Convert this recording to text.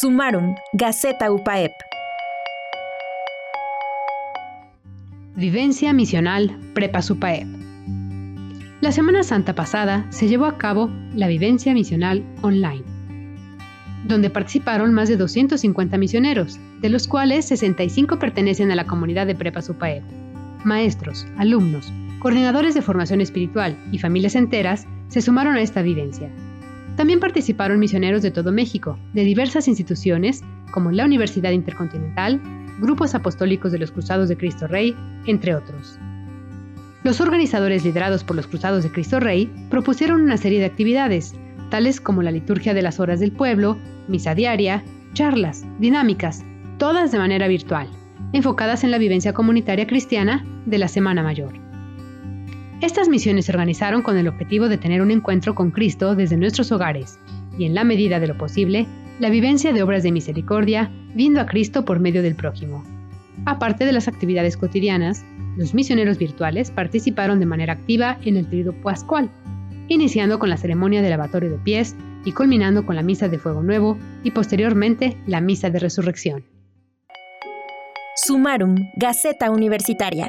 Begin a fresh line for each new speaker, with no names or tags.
Sumarum, Gaceta UPAEP.
Vivencia Misional Prepa Supaep. La Semana Santa pasada se llevó a cabo la Vivencia Misional Online, donde participaron más de 250 misioneros, de los cuales 65 pertenecen a la comunidad de Prepa Supaep. Maestros, alumnos, coordinadores de formación espiritual y familias enteras se sumaron a esta vivencia. También participaron misioneros de todo México, de diversas instituciones como la Universidad Intercontinental, grupos apostólicos de los Cruzados de Cristo Rey, entre otros. Los organizadores liderados por los Cruzados de Cristo Rey propusieron una serie de actividades, tales como la liturgia de las horas del pueblo, misa diaria, charlas, dinámicas, todas de manera virtual, enfocadas en la vivencia comunitaria cristiana de la Semana Mayor. Estas misiones se organizaron con el objetivo de tener un encuentro con Cristo desde nuestros hogares y, en la medida de lo posible, la vivencia de obras de misericordia, viendo a Cristo por medio del prójimo. Aparte de las actividades cotidianas, los misioneros virtuales participaron de manera activa en el tríodo pascual, iniciando con la ceremonia del lavatorio de pies y culminando con la misa de fuego nuevo y posteriormente la misa de resurrección.
Sumarum, Gaceta Universitaria.